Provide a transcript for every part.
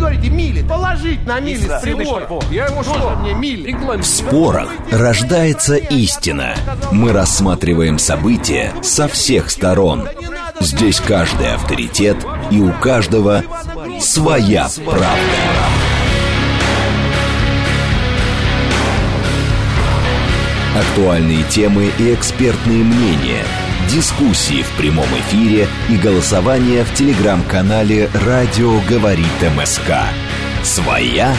говорите мили. Положить на мили с прибора. Я ему что? мне мили. В спорах рождается истина. Мы рассматриваем события со всех сторон. Здесь каждый авторитет, и у каждого своя правда. Актуальные темы и экспертные мнения. Дискуссии в прямом эфире и голосование в телеграм-канале «Радио говорит МСК». Своя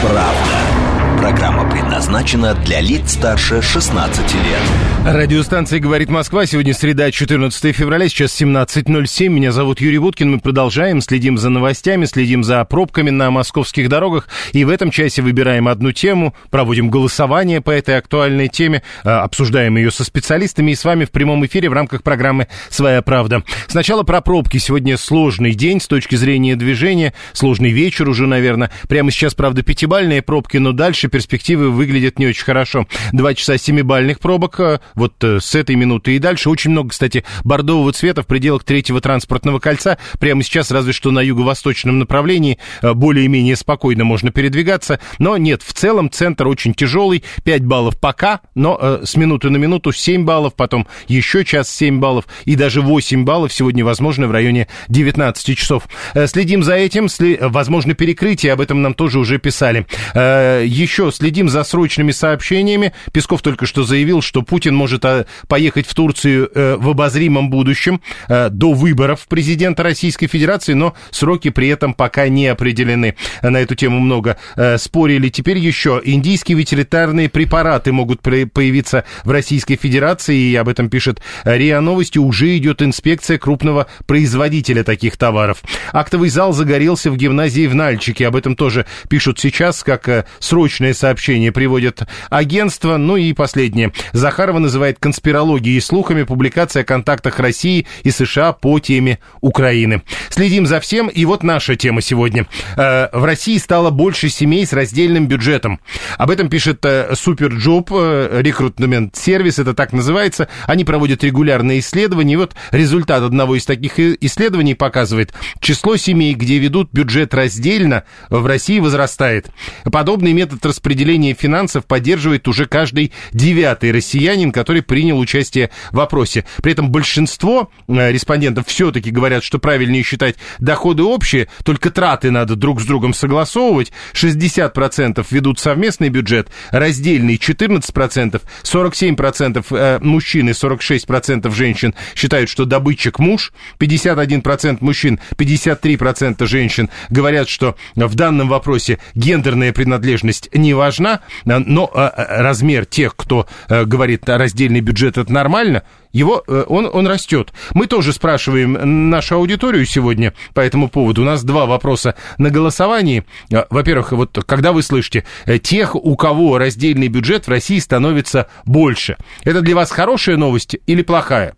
правда. Программа предназначена для лиц старше 16 лет. Радиостанция «Говорит Москва». Сегодня среда, 14 февраля, сейчас 17.07. Меня зовут Юрий Буткин. Мы продолжаем, следим за новостями, следим за пробками на московских дорогах. И в этом часе выбираем одну тему, проводим голосование по этой актуальной теме, а, обсуждаем ее со специалистами и с вами в прямом эфире в рамках программы «Своя правда». Сначала про пробки. Сегодня сложный день с точки зрения движения, сложный вечер уже, наверное. Прямо сейчас, правда, пятибальные пробки, но дальше перспективы выглядят не очень хорошо. Два часа семибальных пробок, э, вот э, с этой минуты и дальше. Очень много, кстати, бордового цвета в пределах третьего транспортного кольца. Прямо сейчас, разве что на юго-восточном направлении, э, более-менее спокойно можно передвигаться. Но нет, в целом центр очень тяжелый. 5 баллов пока, но э, с минуты на минуту 7 баллов, потом еще час 7 баллов и даже 8 баллов сегодня возможно в районе 19 часов. Э, следим за этим, сли... возможно перекрытие, об этом нам тоже уже писали. Э, еще следим за срочными сообщениями. Песков только что заявил, что Путин может а, поехать в Турцию э, в обозримом будущем э, до выборов президента Российской Федерации, но сроки при этом пока не определены. На эту тему много э, спорили. Теперь еще индийские ветеринарные препараты могут появиться в Российской Федерации, и об этом пишет РИА Новости. Уже идет инспекция крупного производителя таких товаров. Актовый зал загорелся в гимназии в Нальчике. Об этом тоже пишут сейчас, как срочное сообщение приводит агентство. Ну и последнее. Захарова называет конспирологией и слухами публикация о контактах России и США по теме Украины. Следим за всем. И вот наша тема сегодня. Э, в России стало больше семей с раздельным бюджетом. Об этом пишет SuperJob, э, recruitment сервис, это так называется. Они проводят регулярные исследования. И вот результат одного из таких исследований показывает, число семей, где ведут бюджет раздельно, в России возрастает. Подобный метод распределения финансов поддерживает уже каждый девятый россиянин, который принял участие в опросе. При этом большинство э, респондентов все-таки говорят, что правильнее считать доходы общие, только траты надо друг с другом согласовывать. 60% ведут совместный бюджет, раздельный 14%, 47% э, мужчин и 46% женщин считают, что добытчик муж, 51% мужчин, 53% женщин говорят, что в данном вопросе гендерная принадлежность не важна, но э, э, размер тех, кто э, говорит, раздельный бюджет это нормально, его, он, он растет. Мы тоже спрашиваем нашу аудиторию сегодня по этому поводу. У нас два вопроса на голосовании. Во-первых, вот когда вы слышите, тех, у кого раздельный бюджет в России становится больше. Это для вас хорошая новость или плохая?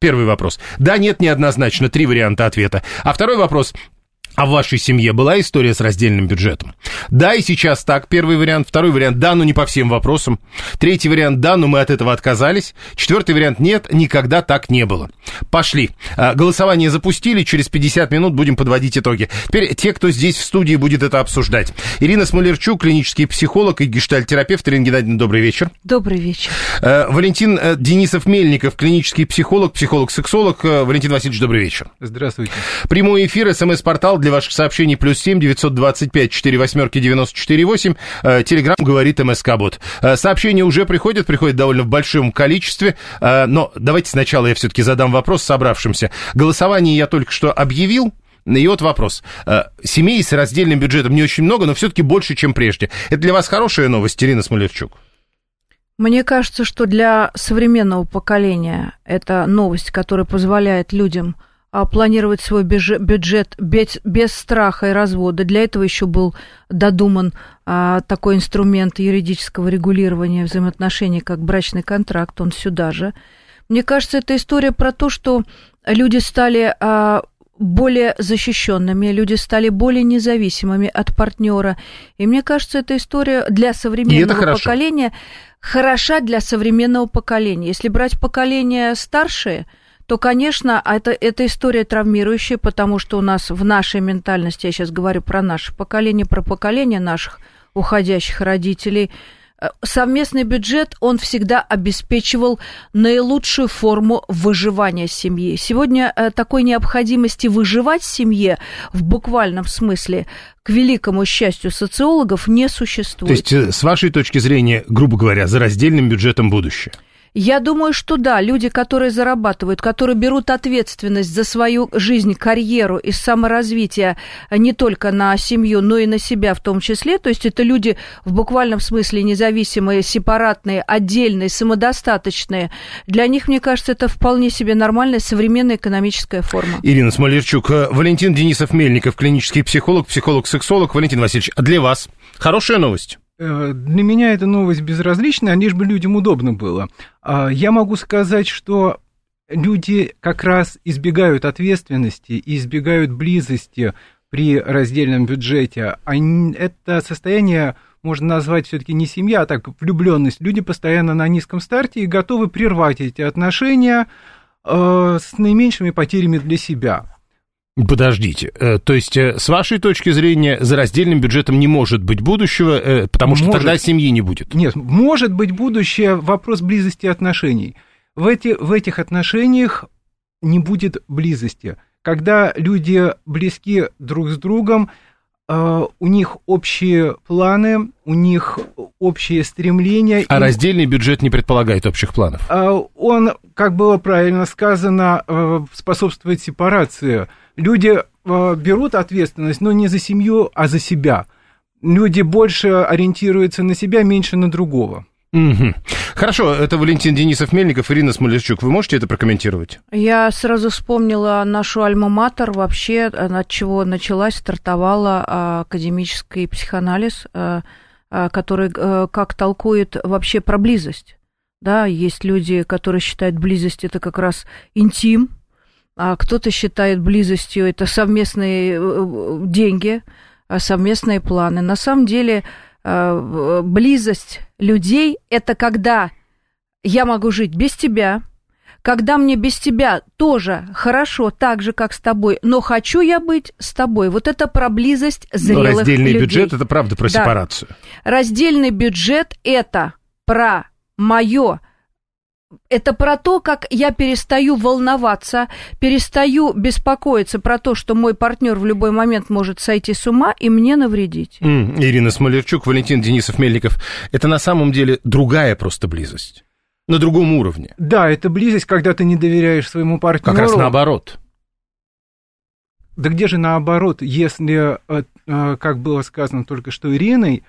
Первый вопрос. Да, нет, неоднозначно. Три варианта ответа. А второй вопрос. А в вашей семье была история с раздельным бюджетом? Да, и сейчас так, первый вариант. Второй вариант, да, но не по всем вопросам. Третий вариант, да, но мы от этого отказались. Четвертый вариант, нет, никогда так не было. Пошли. А, голосование запустили, через 50 минут будем подводить итоги. Теперь те, кто здесь в студии будет это обсуждать. Ирина Смолерчук, клинический психолог и гештальтерапевт. Ирина Геннадьевна, добрый вечер. Добрый вечер. А, Валентин э, Денисов-Мельников, клинический психолог, психолог-сексолог. Э, Валентин Васильевич, добрый вечер. Здравствуйте. Прямой эфир, смс-портал для ваших сообщений плюс семь девятьсот двадцать пять четыре восьмерки девяносто четыре восемь. Э, Телеграмм говорит МСК Бот. Э, сообщения уже приходят, приходят довольно в большом количестве. Э, но давайте сначала я все-таки задам вопрос собравшимся. Голосование я только что объявил. И вот вопрос. Семей с раздельным бюджетом не очень много, но все-таки больше, чем прежде. Это для вас хорошая новость, Ирина Смолерчук? Мне кажется, что для современного поколения это новость, которая позволяет людям планировать свой бюджет без, без страха и развода. Для этого еще был додуман а, такой инструмент юридического регулирования взаимоотношений, как брачный контракт, он сюда же. Мне кажется, это история про то, что люди стали а, более защищенными, люди стали более независимыми от партнера. И мне кажется, эта история для современного поколения хороша для современного поколения. Если брать поколение старшее – то, конечно, это, это история травмирующая, потому что у нас в нашей ментальности, я сейчас говорю про наше поколение, про поколение наших уходящих родителей – Э, совместный бюджет, он всегда обеспечивал наилучшую форму выживания семьи. Сегодня э, такой необходимости выживать в семье в буквальном смысле, к великому счастью социологов, не существует. То есть, э, с вашей точки зрения, грубо говоря, за раздельным бюджетом будущее? Я думаю, что да, люди, которые зарабатывают, которые берут ответственность за свою жизнь, карьеру и саморазвитие не только на семью, но и на себя в том числе, то есть это люди в буквальном смысле независимые, сепаратные, отдельные, самодостаточные. Для них, мне кажется, это вполне себе нормальная современная экономическая форма. Ирина Смолерчук, э, Валентин Денисов-Мельников, клинический психолог, психолог-сексолог. Валентин Васильевич, для вас хорошая новость. Э, для меня эта новость безразлична, лишь бы людям удобно было. А, я могу сказать, что люди как раз избегают ответственности и избегают близости при раздельном бюджете. Это состояние можно назвать все-таки не семья, а так влюбленность. Люди постоянно на низком старте и готовы прервать эти отношения э, с наименьшими потерями для себя. Подождите, э, то есть э, с вашей точки зрения за раздельным бюджетом не может быть будущего, э, потому что может. тогда семьи не будет? Нет, может быть будущее, вопрос близости отношений. В, эти, в этих отношениях не будет близости. Когда люди близки друг с другом, у них общие планы, у них общие стремления. А и... раздельный бюджет не предполагает общих планов? Он, как было правильно сказано, способствует сепарации люди э, берут ответственность, но не за семью, а за себя. Люди больше ориентируются на себя, меньше на другого. Угу. Хорошо, это Валентин Денисов Мельников, Ирина Смолерчук. Вы можете это прокомментировать? Я сразу вспомнила нашу альма-матер, вообще, от чего началась, стартовала а, академический психоанализ, а, а, который как толкует вообще про близость. Да, есть люди, которые считают близость это как раз интим, а кто-то считает близостью это совместные э, э, деньги, а совместные планы. На самом деле э, близость людей – это когда я могу жить без тебя, когда мне без тебя тоже хорошо, так же, как с тобой, но хочу я быть с тобой. Вот это про близость зрелых но раздельный людей. бюджет – это правда про да. сепарацию. Раздельный бюджет – это про мое это про то, как я перестаю волноваться, перестаю беспокоиться про то, что мой партнер в любой момент может сойти с ума и мне навредить. Mm, Ирина Смолерчук, Валентин Денисов Мельников. Это на самом деле другая просто близость. На другом уровне. Да, это близость, когда ты не доверяешь своему партнеру. Как раз наоборот. Да где же наоборот, если, э, э, как было сказано только что Ириной,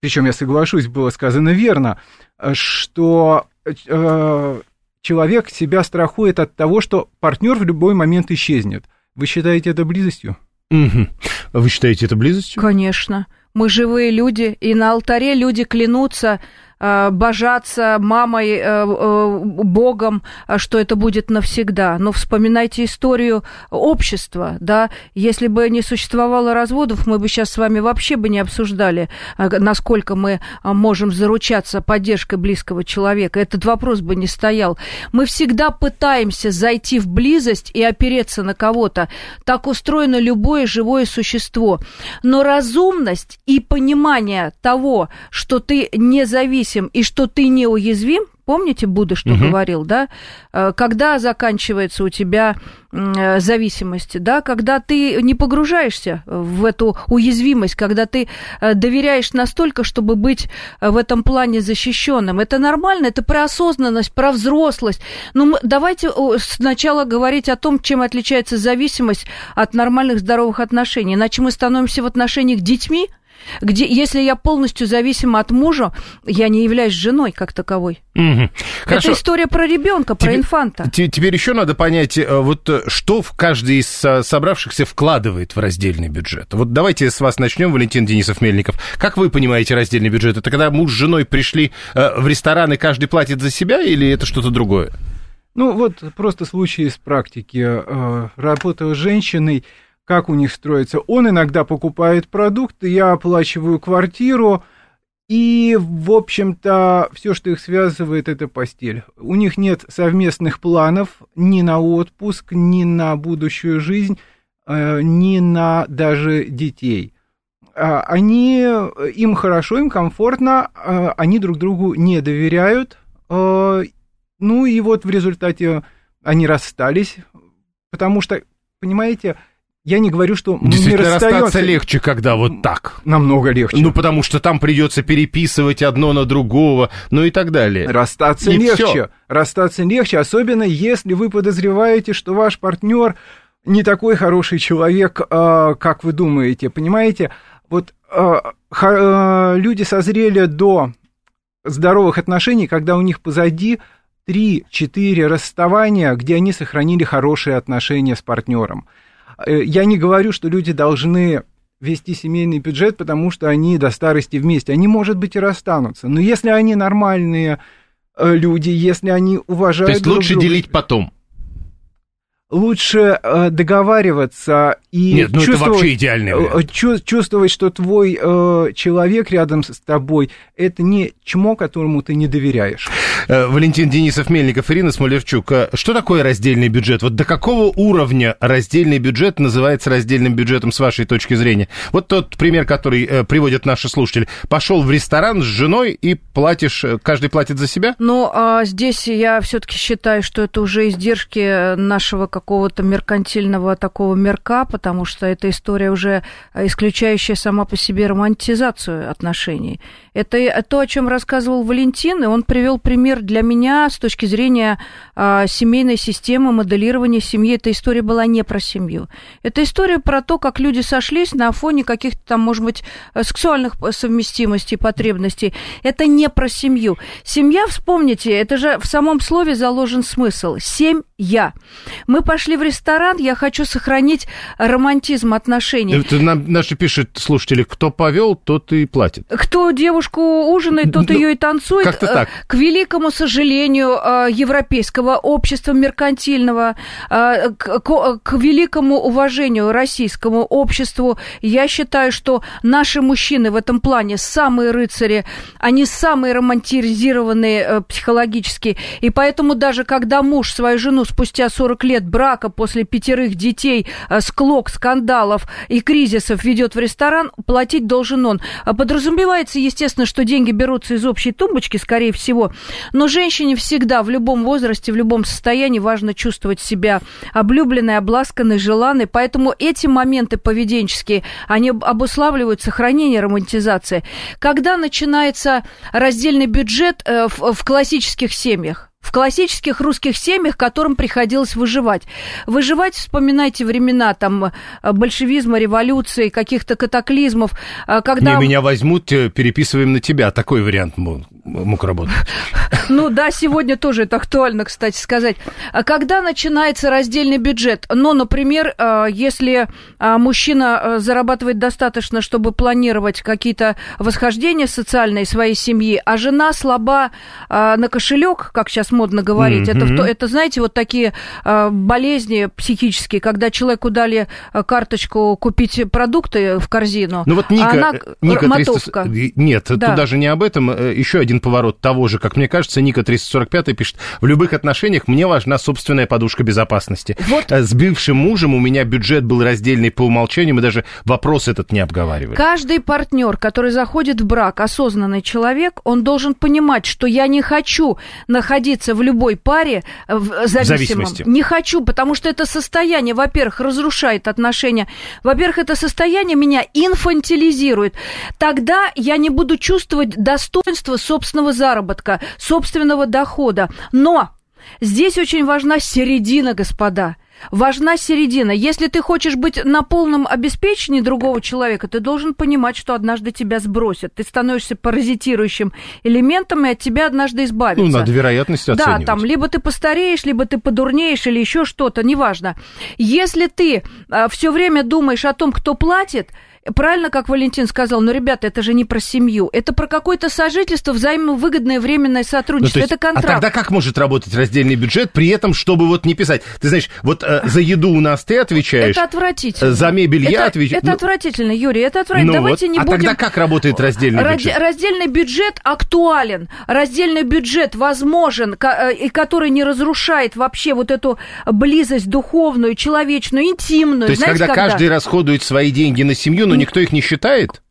причем я соглашусь, было сказано верно, э, что э, человек себя страхует от того, что партнер в любой момент исчезнет. Вы считаете это близостью? Угу. Вы считаете это близостью? Конечно. Мы живые люди, и на алтаре люди клянутся божаться мамой, э, э, Богом, что это будет навсегда. Но вспоминайте историю общества, да, если бы не существовало разводов, мы бы сейчас с вами вообще бы не обсуждали, насколько мы можем заручаться поддержкой близкого человека. Этот вопрос бы не стоял. Мы всегда пытаемся зайти в близость и опереться на кого-то. Так устроено любое живое существо. Но разумность и понимание того, что ты не зависишь независим и что ты неуязвим, помните, Будда что угу. говорил, да, э, когда заканчивается у тебя э, зависимость, да, когда ты не погружаешься в эту уязвимость, когда ты э, доверяешь настолько, чтобы быть в этом плане защищенным. Это нормально, это про осознанность, про взрослость. Но ну, давайте сначала говорить о том, чем отличается зависимость от нормальных здоровых отношений. Иначе мы становимся в отношениях детьми, где, если я полностью зависима от мужа, я не являюсь женой как таковой. Угу. Это история про ребенка, про Тебе, инфанта. Теперь еще надо понять, э, вот э, что в каждый из э, собравшихся вкладывает в раздельный бюджет. Вот давайте с вас начнем, Валентин Денисов Мельников. Как вы понимаете раздельный бюджет? Это когда муж с женой пришли в ресторан и каждый платит за себя, или это что-то другое? Ну вот просто случай из практики. Работаю с женщиной, как у них строится. Он иногда покупает продукты, я оплачиваю квартиру, И, в общем-то, все, что их связывает, это постель. У них нет совместных планов ни на отпуск, ни на будущую жизнь, э, ни на даже детей. А, они, им хорошо, им комфортно, а, они друг другу не доверяют. Э, ну и вот в результате они расстались, потому что, понимаете, я не говорю, что мы Действительно, не расстаемся. расстаться легче, когда вот так. Намного легче. Ну, потому что там придется переписывать одно на другого, ну и так далее. Расстаться И легче. всё. Расстаться легче, особенно если вы подозреваете, что ваш партнер не такой хороший человек, а, как вы думаете. Понимаете, вот а, а, люди созрели до здоровых отношений, когда у них позади 3-4 расставания, где они сохранили хорошие отношения с партнером. Э, Я не говорю, что люди должны вести семейный бюджет, потому что они до старости вместе. Они, может быть, и расстанутся. Но если они нормальные э, люди, если они уважают То есть друг лучше друга, делить потом. лучше э, договариваться и Нет, ну это чувствовать, вообще идеальный вариант. чу- чувствовать, что твой э, человек рядом с тобой это не чмо, которому ты не доверяешь. Э, Валентин Денисов, Мельников, Ирина Смолерчук. Э, Что такое раздельный бюджет? Вот до какого уровня раздельный бюджет называется раздельным бюджетом с вашей точки зрения? Вот тот пример, который э, приводят наши слушатели. Пошел в ресторан с женой и платишь, каждый платит за себя? Но а, здесь я все-таки считаю, что это уже издержки нашего какого-то меркантильного такого мерка, потому что эта история уже исключающая сама по себе романтизацию отношений. Это то, о чем рассказывал Валентин, и он привел пример для меня с точки зрения семейной системы, моделирования семьи. Эта история была не про семью. Это история про то, как люди сошлись на фоне каких-то там, может быть, э, сексуальных совместимостей, потребностей. Это не про семью. Семья, вспомните, это же в самом слове заложен смысл. Семь-я. Мы пошли в ресторан, я хочу сохранить романтизм отношений. Это нам, наши пишут слушатели, кто повел, тот и платит. Кто девушку ужинает, тот Ну, ее и танцует. как-то Э, так. К великому сожалению э, европейского общества меркантильного, к, к- к великому уважению российскому обществу, я считаю, что наши мужчины в этом плане самые рыцари, они самые романтизированные э, психологически. И поэтому даже когда муж свою жену спустя 40 лет брака после пятерых детей, э, склок, скандалов и кризисов ведет в ресторан, платить должен он. А Подразумевается, естественно, что деньги берутся из общей тумбочки, скорее всего, но женщине всегда в любом возрасте, в любом состоянии важно чувствовать себя облюбленной, обласканной, желанной, поэтому эти моменты поведенческие, они об- обуславливают сохранение романтизации. Когда начинается раздельный бюджет э, в, в классических семьях? В классических русских семьях, которым приходилось выживать. Выживать, вспоминайте времена там э, большевизма, революции, каких-то катаклизмов, э, когда... Не, меня возьмут, переписываем на тебя. Такой вариант мог, мог работать. Ну да, сегодня тоже это актуально, кстати сказать. А Когда начинается раздельный бюджет? Ну, например, э, если э, мужчина э, зарабатывает достаточно, чтобы планировать какие-то восхождения социальные своей семьи, а жена слаба на кошелек, как сейчас модно говорить, это, в то- это, знаете, вот такие болезни психические, когда человеку дали карточку купить продукты в корзину, Ну вот а Ника, она э, Ника 300... мотовка. Нет, Да. тут даже не об этом. Еще один поворот того же, как мне кажется, Ника 345 пишет. В любых отношениях мне важна собственная подушка безопасности. Вот. Э, С бывшим мужем у меня бюджет был раздельный по умолчанию, мы даже вопрос этот не обговаривали. Каждый партнер, который заходит в брак, осознанный человек, он должен понимать, что я не хочу находиться в любой паре э, в зависимом. зависимости. Не хочу, потому что это состояние, во-первых, разрушает отношения, во-первых, это состояние меня инфантилизирует. Тогда я не буду чувствовать достоинство собственного заработка, собственного дохода. Но здесь очень важна середина, господа. Важна середина. Если ты хочешь быть на полном обеспечении другого человека, ты должен понимать, что однажды тебя сбросят. Ты становишься паразитирующим элементом, и от тебя однажды избавиться. Ну, надо вероятность Да, оценивать. там либо ты постареешь, либо ты подурнеешь, или еще что-то, неважно. Если ты все время думаешь о том, кто платит, правильно, как Валентин сказал, но, ребята, это же не про семью, это про какое-то сожительство, взаимовыгодное временное сотрудничество, Ну, есть, это контракт. А тогда как может работать раздельный бюджет, при этом, чтобы вот не писать? Ты знаешь, вот э, за еду у нас ты отвечаешь, Это отвратительно. э, за мебель я это, отвечаю. Это Ну, отвратительно, Юрий, это отвратительно. ну Давайте вот. не а будем... тогда как работает раздельный Ради- бюджет? Раздельный бюджет актуален, раздельный бюджет возможен, э, и который не разрушает вообще вот эту близость духовную, человечную, интимную. То есть, Знаете, когда, каждый расходует свои деньги на семью, но никто их не считает?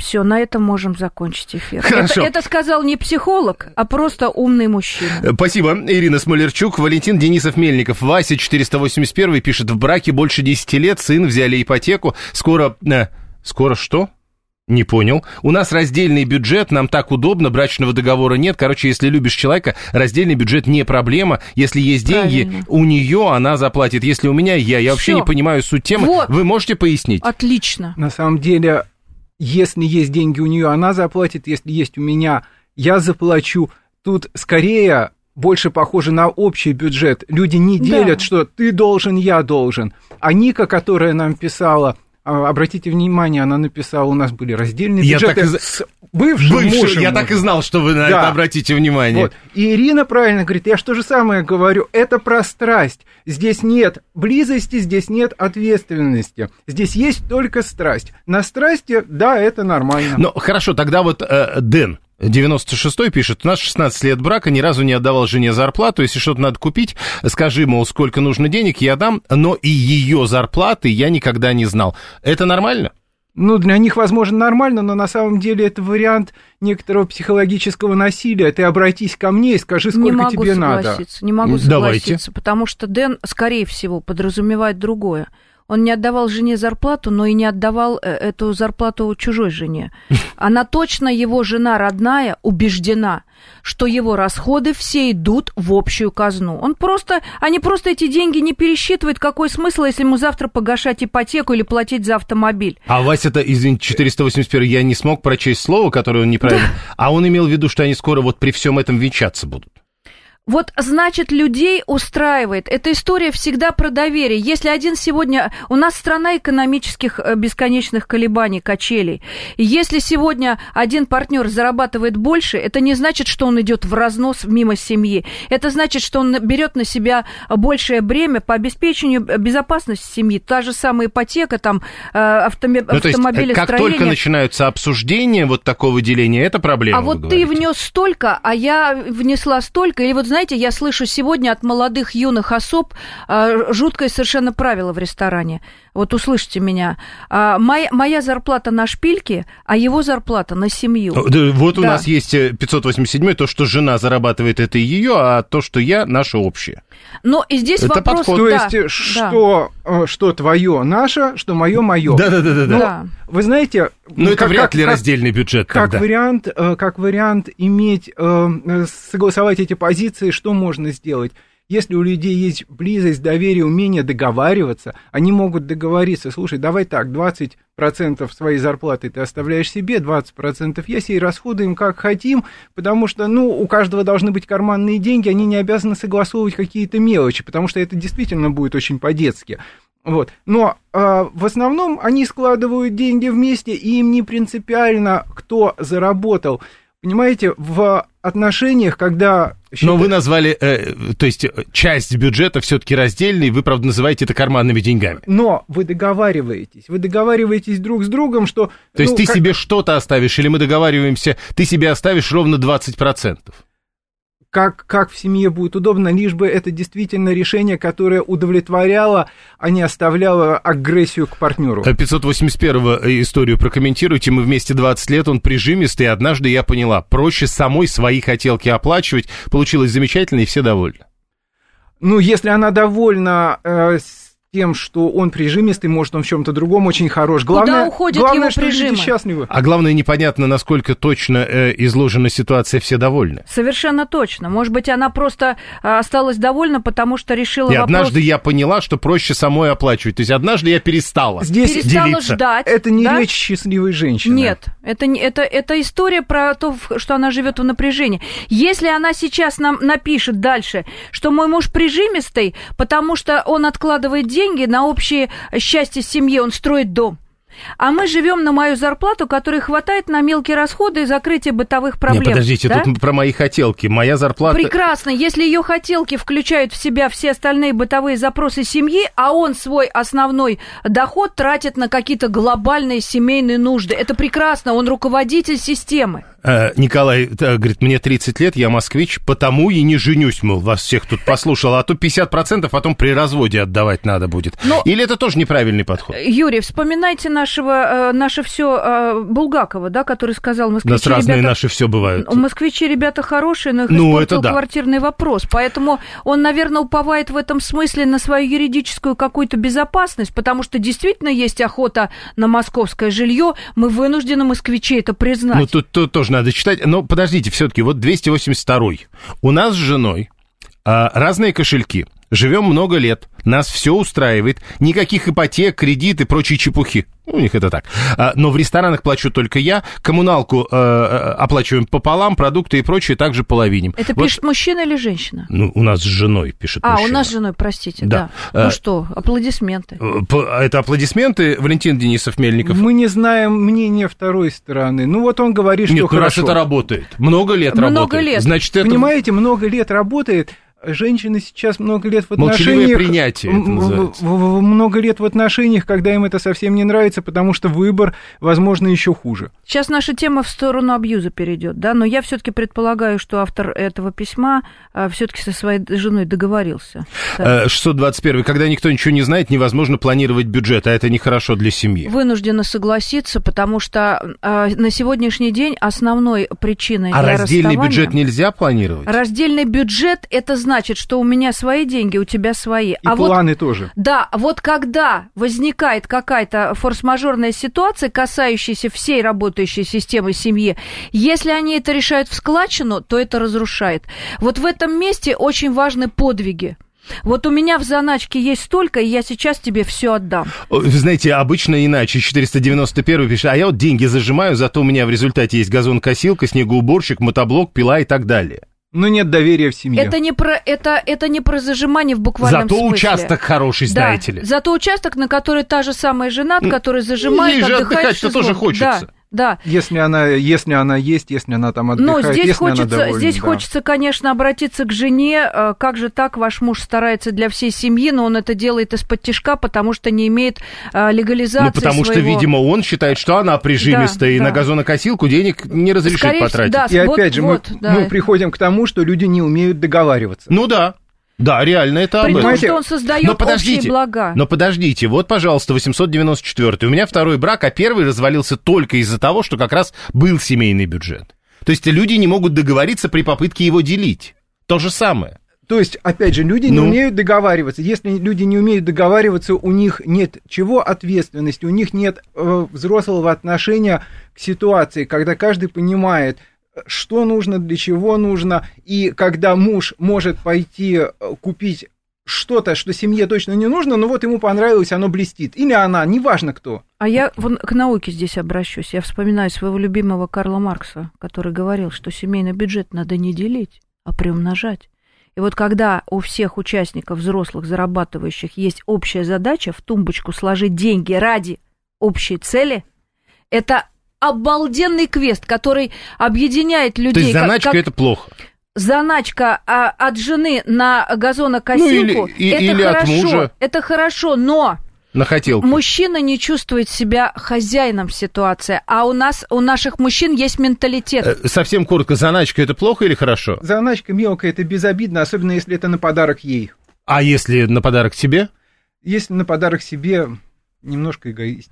Все, на этом можем закончить эфир. Хорошо. Это, это сказал не психолог, а просто умный мужчина. Э, Спасибо, Ирина Смолерчук. Валентин Денисов-Мельников. Вася 481 пишет, в браке больше 10 лет, сын взяли ипотеку, скоро... э, скоро что? Не понял. У нас раздельный бюджет, нам так удобно, брачного договора нет. Короче, если любишь человека, раздельный бюджет не проблема. Если есть деньги, Правильно. у нее она заплатит. Если у меня, я. Я вообще Всё. не понимаю суть темы. Вот. Вы можете пояснить? Отлично. На самом деле, если есть деньги у нее, она заплатит, если есть у меня, я заплачу. Тут скорее больше похоже на общий бюджет. Люди не Да. делят, что ты должен, я должен. А Ника, которая нам писала, обратите внимание, она написала, у нас были раздельные Я бюджеты так с бывшим Бывший, мужем. я так и знал, что вы на Да. это обратите внимание. Вот. И Ирина правильно говорит, я что же самое говорю, это про страсть. Здесь нет близости, здесь нет ответственности. Здесь есть только страсть. На страсти, да, это нормально. Ну, хорошо, тогда вот э, Дэн, 96-й пишет, у нас 16 лет брака, ни разу не отдавал жене зарплату, если что-то надо купить, скажи, мол, сколько нужно денег, я дам, но и ее зарплаты я никогда не знал. Это нормально? Ну, для них, возможно, нормально, но на самом деле это вариант некоторого психологического насилия. Ты обратись ко мне и скажи, не сколько могу тебе надо. согласиться, не могу Давайте. согласиться, потому что Дэн, скорее всего, подразумевает другое. Он не отдавал жене зарплату, но и не отдавал э, эту зарплату чужой жене. Она точно, его жена родная, убеждена, что его расходы все идут в общую казну. Он просто, они просто эти деньги не пересчитывают. Какой смысл, если ему завтра погашать ипотеку или платить за автомобиль? А Вася-то, извините, 481 я не смог прочесть слово, которое он неправильно... А он имел в виду, что они скоро вот при всем этом венчаться будут. Вот, значит, людей устраивает. Эта история всегда про доверие. Если один сегодня... У нас страна экономических э, бесконечных колебаний, качелей. И если сегодня один партнер зарабатывает больше, это не значит, что он идет в разнос мимо семьи. Это значит, что он берет на себя большее бремя по обеспечению безопасности семьи. Та же самая ипотека, там, э, автоме... Ну, э, как автомобилестроение. только начинаются обсуждения вот такого деления, это проблема, А вот ты внес столько, а я внесла столько. Или вот знаете, я слышу сегодня от молодых юных особ а, жуткое совершенно правило в ресторане. Вот услышьте меня. А, моя, моя зарплата на шпильке, а его зарплата на семью. Да, Вот у Да. нас есть э, 587 то, что жена зарабатывает, это ее, а то, что я, наше общее. Но и здесь Это вопрос... подход. То да, есть, э, да. что, э, что твое наше, что мое мое. Да-да-да. Ну, Да. Вы знаете... Но это как- вряд как- ли как- раздельный бюджет Как тогда. вариант, э, как вариант иметь, э, э, согласовать эти позиции, что можно сделать? Если у людей есть близость, доверие, умение договариваться, они могут договориться, слушай, давай так, 20% своей зарплаты ты оставляешь себе, 20% я себе расходуем как хотим, потому что, ну, у каждого должны быть карманные деньги, они не обязаны согласовывать какие-то мелочи, потому что это действительно будет очень по-детски. Вот. Но э, в основном они складывают деньги вместе, и им не принципиально, кто заработал. Понимаете, в отношениях, когда... Но счита- вы назвали, э, то есть э, часть бюджета все-таки раздельной, вы, правда, называете это карманными деньгами. Но вы договариваетесь, вы договариваетесь друг с другом, что... То есть ну, ты как- себе что-то оставишь, или мы договариваемся, ты себе оставишь ровно 20%. Как, как в семье будет удобно, лишь бы это действительно решение, которое удовлетворяло, а не оставляло агрессию к партнеру. 581 историю прокомментируйте. Мы вместе 20 лет, он прижимистый. Однажды я поняла, проще самой свои хотелки оплачивать. Получилось замечательно, и все довольны. Ну, если она довольна э, тем, что он прижимистый, может, он в чем-то другом очень хорош. Главное, уходят главное, его что люди прижимы? счастливы. А главное, непонятно, насколько точно э, изложена ситуация, все довольны. Совершенно точно. Может быть, она просто а, осталась довольна, потому что решила И вопрос... однажды я поняла, что проще самой оплачивать. То есть однажды я перестала. Здесь перестала делиться. ждать. это не да? речь счастливой женщины. Нет, это, не, это, это история про то, что она живет в напряжении. Если она сейчас нам напишет дальше, что мой муж прижимистый, потому что он откладывает деньги на общее счастье семьи, он строит дом. а мы живем на мою зарплату, которой хватает на мелкие расходы и закрытие бытовых проблем. Не, подождите, да? тут про мои хотелки. Моя зарплата... Прекрасно, если ее хотелки включают в себя все остальные бытовые запросы семьи, а он свой основной доход тратит на какие-то глобальные семейные нужды. Это прекрасно, он руководитель системы. Э, Николай э, говорит, мне 30 лет, я москвич, потому и не женюсь, мол, вас всех тут послушал, а то 50% потом при разводе отдавать надо будет. Но- Или это тоже неправильный подход? Юрий, вспоминайте нашего, э, наше все Булгакова, да, который сказал, москвичи, У нас разные ребята, наши все бывают. Москвичи ребята хорошие, но их Ну, это да. квартирный вопрос. Поэтому он, наверное, уповает в этом смысле на свою юридическую какую-то безопасность, потому что действительно есть охота на московское жилье. Мы вынуждены, москвичи, это признать. Ну, тут, тут тоже надо читать. Но подождите, все-таки, вот 282 У нас с женой а, разные кошельки. Живем много лет, нас все устраивает, никаких ипотек, кредит и прочей чепухи. У них это так. А, но в ресторанах плачу только я, коммуналку э, э, оплачиваем пополам, продукты и прочее также половиним. это Вот, пишет мужчина или женщина? Ну, у нас с женой пишет А, мужчина. у нас с женой, простите, Да. да. Ну что, аплодисменты. Э, п- Это аплодисменты, Валентин Денисов Мельников. Мы не знаем мнения второй стороны. Ну вот он говорит, что Нет, ну раз хорошо. это работает, много лет Много работает, лет. значит, это... Понимаете, много лет работает. Женщины сейчас много лет в Молчаливое отношениях... принятие это называется. много лет в отношениях, когда им это совсем не нравится, потому что выбор, возможно, еще хуже. Сейчас наша тема в сторону абьюза перейдет, да, но я все-таки предполагаю, что автор этого письма все-таки со своей женой договорился. Да. Э, 621. Когда никто ничего не знает, невозможно планировать бюджет, а это нехорошо для семьи. Вынуждена согласиться, потому что э, на сегодняшний день основной причиной А для раздельный расставания- бюджет нельзя планировать? Раздельный бюджет это значит, что у меня свои деньги, у тебя свои. И а вот планы тоже. Да, вот когда возникает какая-то форс-мажорная ситуация, касающаяся всей работающей системы семьи, если они это решают в складчину, то это разрушает. Вот в этом месте очень важны подвиги. Вот у меня в заначке есть столько, и я сейчас тебе все отдам. Вы знаете, обычно иначе. 491 пишет, а я вот деньги зажимаю, зато у меня в результате есть газонкосилка, снегоуборщик, мотоблок, пила и так далее. Но нет доверия в семье. Это не про это, это не про зажимание в буквальном Зато смысле. участок хороший, Да, знаете ли. Зато участок, на который та же самая жена, Ну, которая зажимает, ей же отдыхать-то тоже хочется. Да, да. Если она, если она есть, если она там Но отдыхает, здесь если она хочется, довольна, здесь да. хочется, конечно, обратиться к жене. Э, Как же так, ваш муж старается для всей семьи, но он это делает из-под тишка, потому что не имеет э, легализации Ну, потому что, своего- видимо, он считает, что она прижимистая, Да, и да. на газонокосилку денег не разрешит Скорее всего, потратить. да, И вот- опять же, вот, мы, да. мы приходим к тому, что люди не умеют договариваться. Ну да. Да, реально это об При том, этом. Понимаете, что он создает Но подождите, общие блага. но подождите, вот, пожалуйста, 894 У меня второй брак, а первый развалился только из-за того, что как раз был семейный бюджет. То есть люди не могут договориться при попытке его делить. То же самое. То есть, опять же, люди не Ну? умеют договариваться. Если люди не умеют договариваться, у них нет чего ответственности, у них нет э, взрослого отношения к ситуации, когда каждый понимает, что нужно, для чего нужно, и когда муж может пойти э, купить что-то, что семье точно не нужно, но вот ему понравилось, оно блестит. Или она, неважно кто. А я вон к науке здесь обращусь. Я вспоминаю своего любимого Карла Маркса, который говорил, что семейный бюджет надо не делить, а приумножать. И вот когда у всех участников взрослых, зарабатывающих, есть общая задача в тумбочку сложить деньги ради общей цели, это обалденный квест, который объединяет людей. То есть заначка как это плохо. заначка а, от жены на газонокосилку, Ну, или- и- это или от хорошо, мужа. это хорошо, но На хотелку. Мужчина не чувствует себя хозяином ситуации, а у нас, у наших мужчин есть менталитет. Э, Совсем коротко, заначка это плохо или хорошо? Заначка мелкая, это безобидно, особенно если это на подарок ей. А если на подарок тебе? Если на подарок себе, немножко эгоист.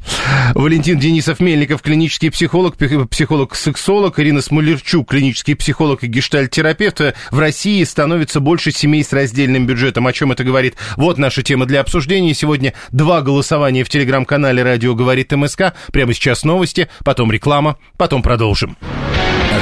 Валентин Денисов Мельников, клинический психолог, психолог-сексолог, Ирина Смолерчук, клинический психолог и гештальт-терапевт. В России становится больше семей с раздельным бюджетом. О чем это говорит? Вот наша тема для обсуждения. Сегодня два голосования в телеграм-канале «Радио говорит МСК». Прямо сейчас новости, потом реклама, потом продолжим.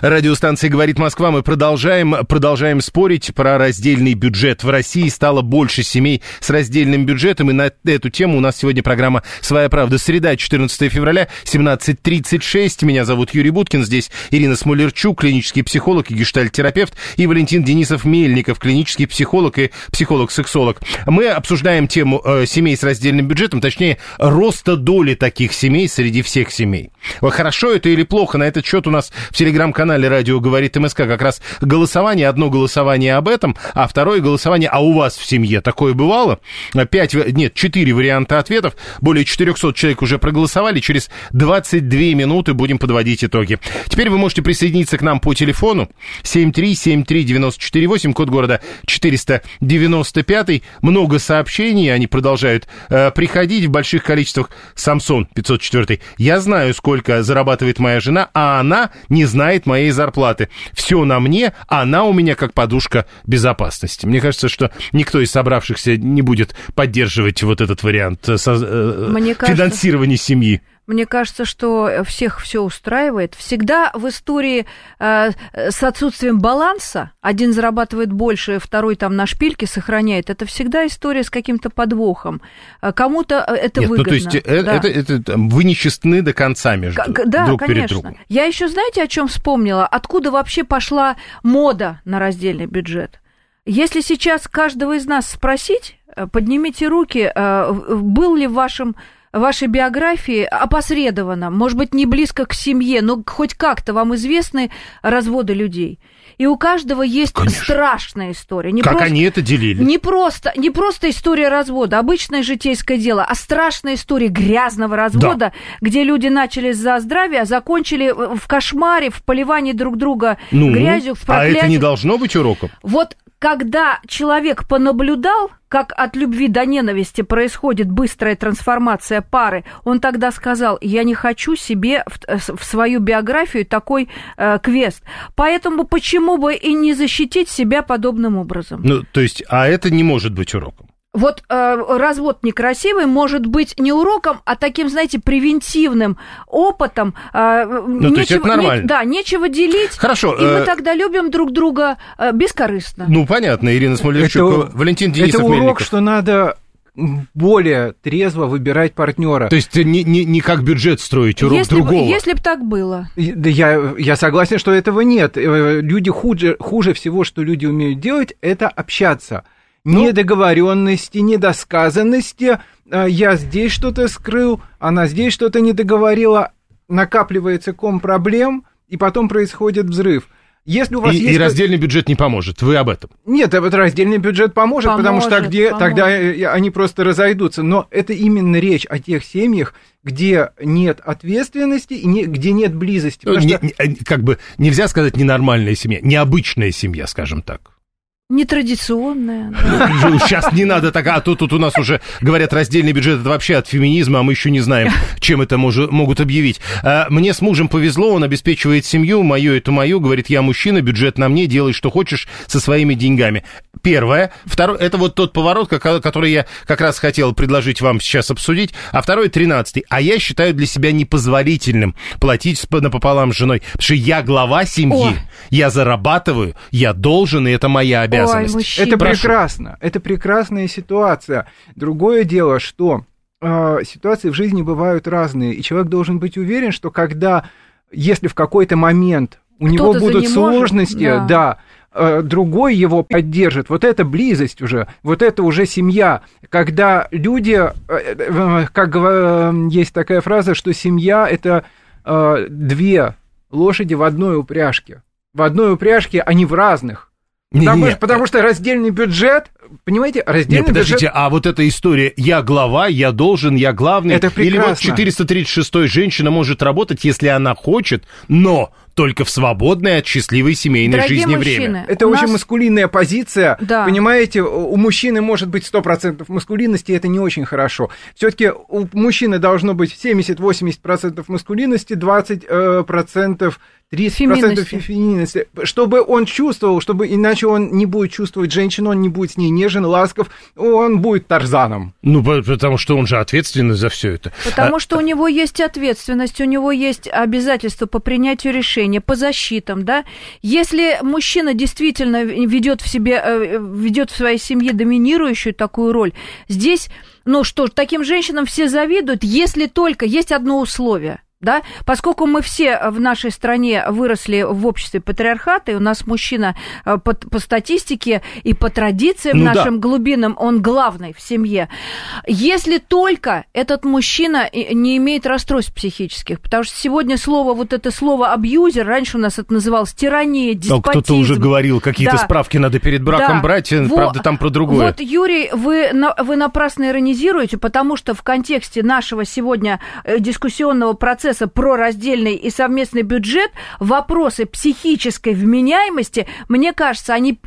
Радиостанция «Говорит Москва». Мы продолжаем, продолжаем спорить про раздельный бюджет. В России стало больше семей с раздельным бюджетом, и на эту тему у нас сегодня программа «Своя правда». Среда, 14 февраля, 17.36. Меня зовут Юрий Буткин. Здесь Ирина Смолерчук, клинический психолог и гештальт-терапевт, и Валентин Денисов-Мельников, клинический психолог и психолог-сексолог. Мы обсуждаем тему э, семей с раздельным бюджетом, точнее, роста доли таких семей среди всех семей. Хорошо это или плохо? На этот счет у нас в телеграм-канале «Радио говорит МСК» как раз голосование. Одно голосование об этом, а второе голосование «А у вас в семье такое бывало?» Пять, нет, четыре варианта ответов. Более 400 человек уже проголосовали. Через 22 минуты будем подводить итоги. Теперь вы можете присоединиться к нам по телефону 7373948, код города 495. Много сообщений, они продолжают э, приходить в больших количествах. Самсон 504. Я знаю, сколько зарабатывает моя жена, а она не знает моей зарплаты. Все на мне, а она у меня как подушка безопасности. Мне кажется, что никто из собравшихся не будет поддерживать вот этот вариант э, со, э, Мне финансирования кажется... семьи. Мне кажется, что всех все устраивает. Всегда в истории э, с отсутствием баланса один зарабатывает больше, второй там на шпильке сохраняет. Это всегда история с каким-то подвохом. Э, кому-то э, это Нет, выгодно. Ну, то есть э, да. это, это, это вы нечестны до конца между К- да, друг конечно. перед другом. Я еще знаете, о чем вспомнила? Откуда вообще пошла мода на раздельный бюджет? Если сейчас каждого из нас спросить, поднимите руки, был ли в вашем вашей биографии опосредованно, может быть, не близко к семье, но хоть как-то вам известны разводы людей. И у каждого есть Конечно. страшная история. Не как просто, они это делили? Не просто, не просто история развода, обычное житейское дело, а страшная история грязного развода, да. где люди начали за здравие, а закончили в кошмаре, в поливании друг друга ну, грязью, в проклятии. А это не должно быть уроком? Вот когда человек понаблюдал, как от любви до ненависти происходит быстрая трансформация пары, он тогда сказал, я не хочу себе в, э, в свою биографию такой э, квест. Поэтому почему бы и не защитить себя подобным образом? Ну, то есть, а это не может быть уроком? Вот э, развод некрасивый может быть не уроком, а таким, знаете, превентивным опытом. Э, ну, нечего, то есть это нормально. Не, да, нечего делить. Хорошо. И э... мы тогда любим друг друга э, бескорыстно. Ну, понятно, Ирина Смолевчук, это, Валентин Денисов Это урок, что надо более трезво выбирать партнера. То есть не, не, не как бюджет строить, урок если другого. Бы, если бы так было. Я, я согласен, что этого нет. Э, люди хуже, хуже всего, что люди умеют делать, это общаться ну, недоговоренности, недосказанности. А, я здесь что-то скрыл, она здесь что-то не договорила. Накапливается ком проблем, и потом происходит взрыв. Если у вас и, есть... и раздельный бюджет не поможет. Вы об этом? Нет, вот раздельный бюджет поможет, поможет потому что где, поможет. тогда э, они просто разойдутся. Но это именно речь о тех семьях, где нет ответственности и не, где нет близости. Ну, не, что... не, э, как бы нельзя сказать ненормальная семья, необычная семья, скажем так. Нетрадиционная. Да. Сейчас не надо так, а тут, тут у нас уже говорят, раздельный бюджет это вообще от феминизма, а мы еще не знаем, чем это мож, могут объявить. А, мне с мужем повезло, он обеспечивает семью, мое это мое, говорит, я мужчина, бюджет на мне, делай что хочешь со своими деньгами. Первое. Второе, это вот тот поворот, который я как раз хотел предложить вам сейчас обсудить. А второй, тринадцатый. А я считаю для себя непозволительным платить напополам с женой, потому что я глава семьи, О. я зарабатываю, я должен, и это моя обязанность обязанность. Ой, это Прошу. прекрасно, это прекрасная ситуация. Другое дело, что э, ситуации в жизни бывают разные, и человек должен быть уверен, что когда, если в какой-то момент у него будут сложности, да, да э, другой его поддержит. Вот это близость уже, вот это уже семья. Когда люди, э, э, как есть такая фраза, что семья это две лошади в одной упряжке. В одной упряжке, а не в разных. Не, потому, не, потому что раздельный бюджет, понимаете, раздельный не, подождите, бюджет... а вот эта история «я глава, я должен, я главный». Это прекрасно. Или вот 436 женщина может работать, если она хочет, но только в свободное от счастливой семейной Дорогие жизни мужчины, время. Это очень нас... маскулинная позиция. Да. Понимаете, у мужчины может быть 100% маскулинности, это не очень хорошо. Все-таки у мужчины должно быть 70-80% маскулинности, 20% 30% феминности. феминности, чтобы он чувствовал, чтобы иначе он не будет чувствовать женщину, он не будет с ней нежен, ласков, он будет Тарзаном. Ну, потому что он же ответственный за все это. Потому а... что у него есть ответственность, у него есть обязательства по принятию решения, по защитам, да. Если мужчина действительно ведет в себе, э, ведет в своей семье доминирующую такую роль, здесь, ну что ж, таким женщинам все завидуют, если только есть одно условие – да, поскольку мы все в нашей стране выросли в обществе патриархата, и у нас мужчина э, по, по статистике и по традициям ну, нашим да. глубинам, он главный в семье. Если только этот мужчина не имеет расстройств психических, потому что сегодня слово, вот это слово абьюзер, раньше у нас это называлось тирания, деспотизм. А кто-то уже говорил, какие-то да. справки надо перед браком да. брать, вот, правда, там про другое. Вот, Юрий, вы, вы напрасно иронизируете, потому что в контексте нашего сегодня э, дискуссионного процесса процесса про раздельный и совместный бюджет, вопросы психической вменяемости, мне кажется, они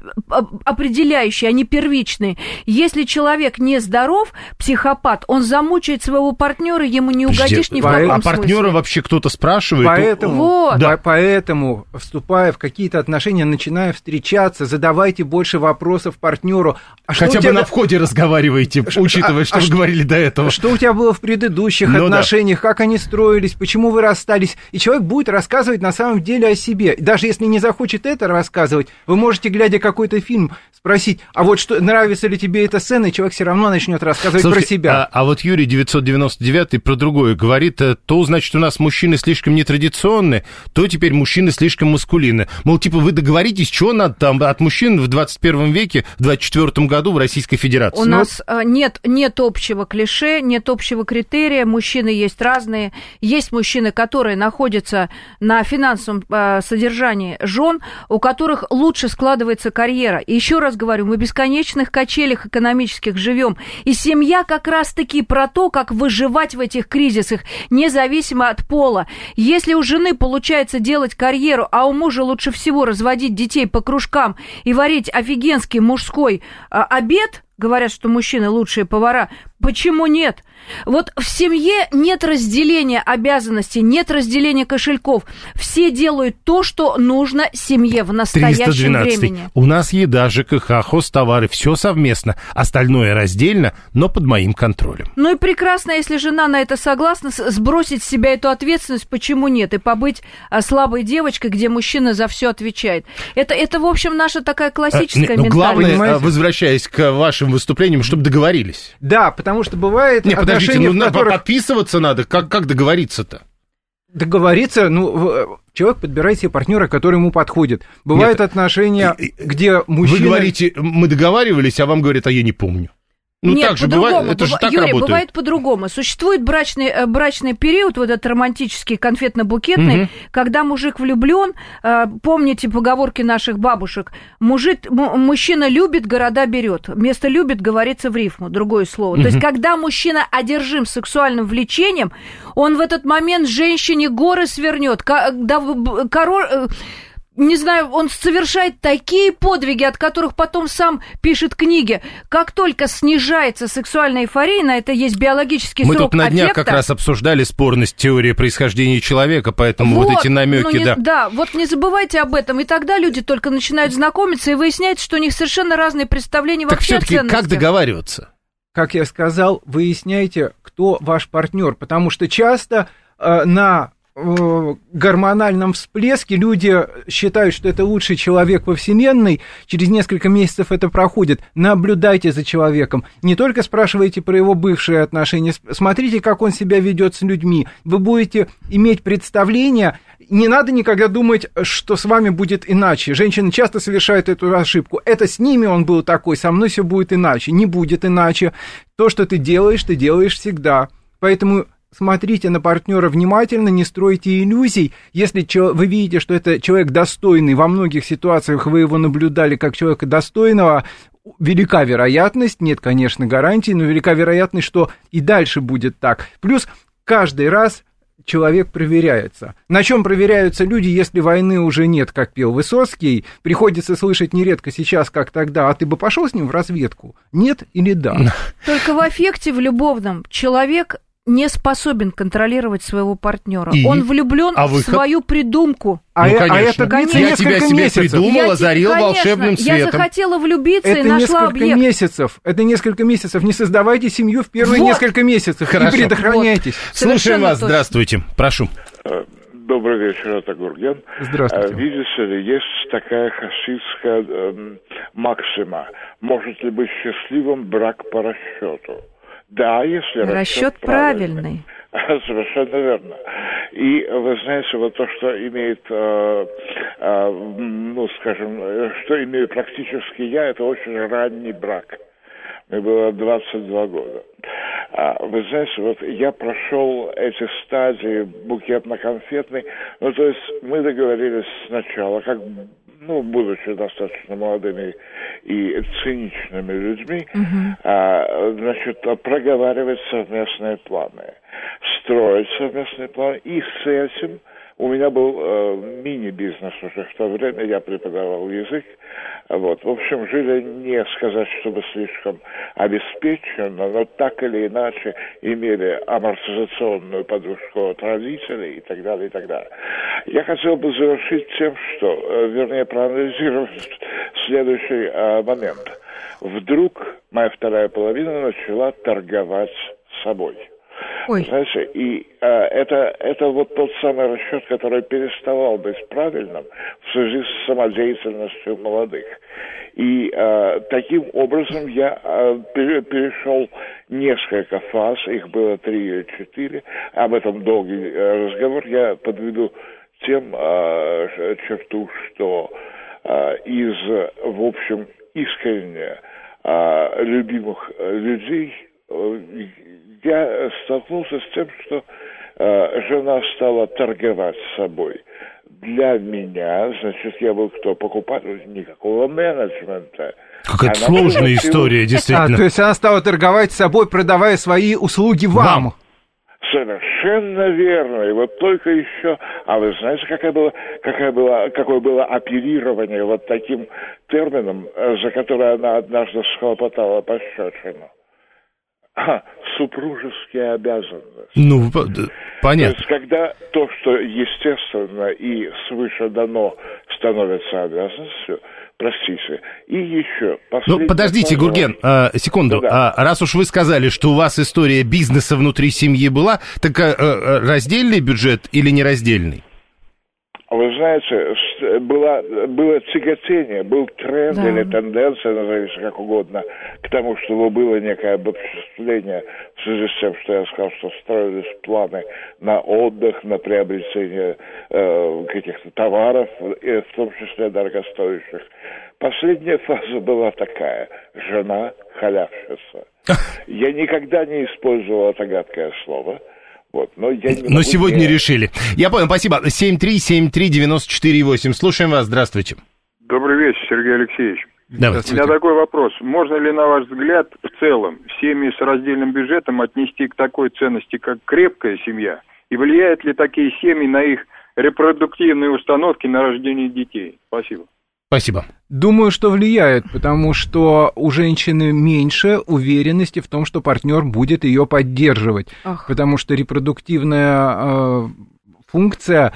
определяющие, они первичные. Если человек не здоров, психопат, он замучает своего партнера, ему не угодишь ни в каком А партнера вообще кто-то спрашивает? Поэтому, вот. да. поэтому, вступая в какие-то отношения, начиная встречаться, задавайте больше вопросов партнеру. А Хотя бы тебя... на входе разговаривайте, учитывая, а, что а вы что, говорили до этого. Что у тебя было в предыдущих ну, отношениях, да. как они строились, почему почему вы расстались, и человек будет рассказывать на самом деле о себе. Даже если не захочет это рассказывать, вы можете, глядя какой-то фильм, спросить, а вот что, нравится ли тебе эта сцена, и человек все равно начнет рассказывать Слушайте, про себя. А, а вот Юрий 999 про другое говорит, э, то, значит, у нас мужчины слишком нетрадиционны, то теперь мужчины слишком маскулины. Мол, типа, вы договоритесь, что надо там от мужчин в 21 веке, в 24 году в Российской Федерации? У ну, нас. Э, нет, нет общего клише, нет общего критерия, мужчины есть разные, есть мужчины, мужчины, которые находятся на финансовом э, содержании жен, у которых лучше складывается карьера. И еще раз говорю, мы в бесконечных качелях экономических живем. И семья как раз-таки про то, как выживать в этих кризисах, независимо от пола. Если у жены получается делать карьеру, а у мужа лучше всего разводить детей по кружкам и варить офигенский мужской э, обед, говорят, что мужчины лучшие повара, почему нет? Вот в семье нет разделения обязанностей, нет разделения кошельков. Все делают то, что нужно семье в настоящем 312. времени. У нас еда, ЖКХ, хозтовары, все совместно. Остальное раздельно, но под моим контролем. Ну и прекрасно, если жена на это согласна, сбросить с себя эту ответственность, почему нет, и побыть а, слабой девочкой, где мужчина за все отвечает. Это, это в общем, наша такая классическая а, ну, ментальность. Главное, возвращаясь к вашим выступлениям, чтобы договорились. Да, потому что бывает... Не, подождите, ну, которых... подписываться надо, как, как договориться-то? Договориться, ну, человек подбирает себе партнера, который ему подходит. Бывают Нет, отношения, где мужчина... Вы говорите, мы договаривались, а вам говорят, а я не помню. Ну, Нет, так же бывает, это же так Юрий, работает. бывает по-другому. Существует брачный, э, брачный период, вот этот романтический, конфетно-букетный, угу. когда мужик влюблен, э, помните поговорки наших бабушек, мужик, мужчина любит, города берет. Вместо любит говорится в рифму, другое слово. Угу. То есть, когда мужчина одержим сексуальным влечением, он в этот момент женщине горы свернет, король э, не знаю, он совершает такие подвиги, от которых потом сам пишет книги. Как только снижается сексуальная эйфория, на это есть биологический Мы срок тут на днях как раз обсуждали спорность теории происхождения человека, поэтому вот, вот эти намеки, ну, не, да. Да, вот не забывайте об этом, и тогда люди только начинают знакомиться, и выясняется, что у них совершенно разные представления так вообще все-таки как договариваться? Как я сказал, выясняйте, кто ваш партнер, потому что часто э, на гормональном всплеске люди считают, что это лучший человек во Вселенной, через несколько месяцев это проходит. Наблюдайте за человеком. Не только спрашивайте про его бывшие отношения, смотрите, как он себя ведет с людьми. Вы будете иметь представление, не надо никогда думать, что с вами будет иначе. Женщины часто совершают эту ошибку. Это с ними он был такой, со мной все будет иначе. Не будет иначе. То, что ты делаешь, ты делаешь всегда. Поэтому смотрите на партнера внимательно, не стройте иллюзий. Если вы видите, что это человек достойный, во многих ситуациях вы его наблюдали как человека достойного, велика вероятность, нет, конечно, гарантий, но велика вероятность, что и дальше будет так. Плюс каждый раз человек проверяется. На чем проверяются люди, если войны уже нет, как пел Высоцкий? Приходится слышать нередко сейчас, как тогда. А ты бы пошел с ним в разведку? Нет или да? Только в аффекте, в любовном, человек не способен контролировать своего партнера. И? Он влюблен А в выход? свою придумку. А, Ну, э- а конечно. это длится Я Я тебя себе месяцев. придумал, Я озарил конечно, волшебным Я светом. захотела влюбиться Это и нашла несколько объект. месяцев. Это несколько месяцев. Не создавайте семью в первые Вот. несколько месяцев. Хорошо. И предохраняйтесь. Слушаем Совершенно вас, точно. здравствуйте. Прошу. Добрый вечер, это Гурген. Здравствуйте. А, Видите ли, есть такая хасидская эм, максима. Может ли быть счастливым брак по расчету? Да, если расчет, Расчет правильный. Совершенно верно. И вы знаете, вот то, что имеет, э, э, ну, скажем, э, что имею практически я, это очень ранний брак. Мне было 22 года. А, вы знаете, вот я прошел эти стадии букетно-конфетный. Ну, то есть мы договорились сначала, как ну, будучи достаточно молодыми и циничными людьми, а, значит, проговаривать совместные планы, строить совместные планы. И с этим у меня был э, мини-бизнес уже в то время, я преподавал язык. Вот. В общем, жили не сказать, чтобы слишком обеспеченно, но так или иначе имели амортизационную подушку от родителей и так далее, и так далее. Я хотел бы завершить тем, что, э, вернее, проанализировать следующий э, момент. Вдруг моя вторая половина начала торговать собой. Ой. Знаете, и э, это, это вот тот самый расчет, который переставал быть правильным в связи с самодеятельностью молодых. И э, таким образом я пере- перешел несколько фаз, их было три или четыре. Об этом долгий э, разговор. Я подведу тем ш- черту, что э, из, в общем, искренне э, любимых э, людей э, я столкнулся с тем, что э, жена стала торговать собой. Для меня, значит, я был кто? Покупатель? Никакого менеджмента. Какая-то Она сложная была история, А, действительно. то есть она стала торговать собой, продавая свои услуги вам. Вам. Совершенно верно. И вот только еще... А вы знаете, какая была, какая была, какое было оперирование вот таким термином, э, за которое она однажды схлопотала пощечину? А, супружеские обязанности. Ну, п- д- То понятно. есть, когда то, что естественно и свыше дано, становится обязанностью, простите, и еще... Ну, подождите, вопрос. Гурген, а, секунду. Да-да. А, раз уж вы сказали, что у вас история бизнеса внутри семьи была, так а, раздельный бюджет или нераздельный? Вы знаете, была, было тяготение, был тренд Да. или тенденция, назовите как угодно, к тому, чтобы было некое обобществление в связи с тем, что я сказал, что строились планы на отдых, на приобретение э, каких-то товаров, и в том числе дорогостоящих. Последняя фаза была такая. Жена халявщица. Я никогда не использовал это гадкое слово. Вот, но я не Но сегодня не- решили. Я понял, спасибо. 7373948. Слушаем вас, здравствуйте. Добрый вечер, Сергей Алексеевич. Давайте. У меня такой вопрос. Можно ли, на ваш взгляд, в целом семьи с раздельным бюджетом отнести к такой ценности, как крепкая семья? И влияют ли такие семьи на их репродуктивные установки на рождение детей? Спасибо. Спасибо. Думаю, что влияет, потому что у женщины меньше уверенности в том, что партнер будет ее поддерживать. Ах. Потому что репродуктивная э, функция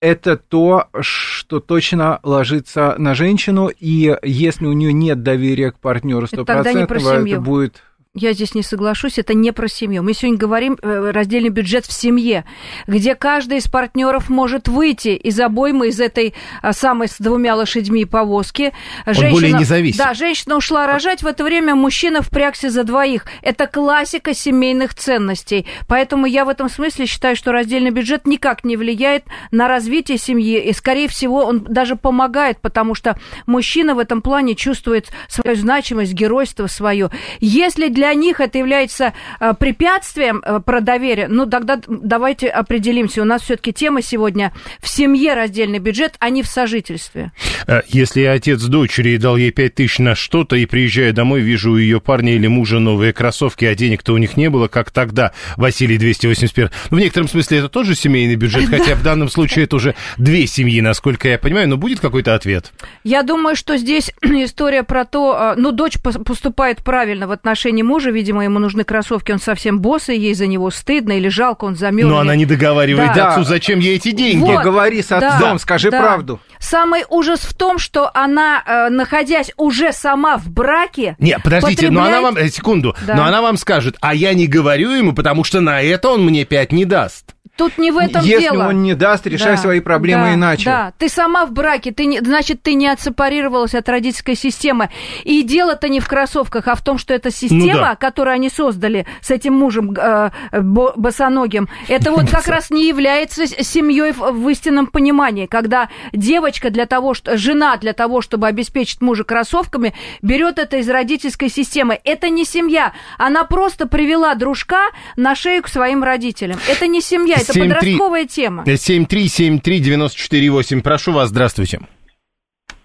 это то, что точно ложится на женщину, и если у нее нет доверия к партнеру Это тогда не это будет Я здесь не соглашусь, это не про семью. Мы сегодня говорим э, раздельный бюджет в семье, где каждый из партнеров может выйти из обоймы, из этой а, самой с двумя лошадьми повозки. более независим. Да, женщина ушла рожать, в это время мужчина впрягся за двоих. Это классика семейных ценностей. Поэтому я в этом смысле считаю, что раздельный бюджет никак не влияет на развитие семьи. И, скорее всего, он даже помогает, потому что мужчина в этом плане чувствует свою значимость, геройство свое. Если для них это является э, препятствием э, про доверие, ну тогда давайте определимся. У нас все-таки тема сегодня в семье раздельный бюджет, а не в сожительстве. Э, Если я отец дочери дал ей пять тысяч на что-то, и приезжаю домой, вижу у ее парня или мужа новые кроссовки, а денег-то у них не было, как тогда, Василий 281. Ну, в некотором смысле это тоже семейный бюджет, хотя в данном случае это уже две семьи, насколько я понимаю, но будет какой-то ответ? Я думаю, что здесь история про то, ну, дочь пос- поступает правильно в отношении мужа, мужа, видимо, ему нужны кроссовки, он совсем босый, ей за него стыдно или жалко, он замерзнет. Но она не договаривает Да. отцу, зачем ей эти деньги. Вот. Поговори с Да, отцом, скажи да. правду. Самый ужас в том, что она, э, находясь уже сама в браке, Не, подождите, но она потребляет- вам, э, секунду, Да. но она вам скажет, а я не говорю ему, потому что на это он мне пять не даст. Тут не в этом Если дело. он не даст, решай Да, свои проблемы да, иначе. Да, ты сама в браке, ты не, значит, ты не отсепарировалась от родительской системы. И дело-то не в кроссовках, а в том, что эта система, Ну да. которую они создали с этим мужем э, бо- босоногим, это вот как раз не является семьей в, в истинном понимании, когда девочка для того, что жена для того, чтобы обеспечить мужа кроссовками, берет это из родительской системы. Это не семья, она просто привела дружка на шею к своим родителям. Это не семья, это 7-3. подростковая тема. 7373948, прошу вас, здравствуйте.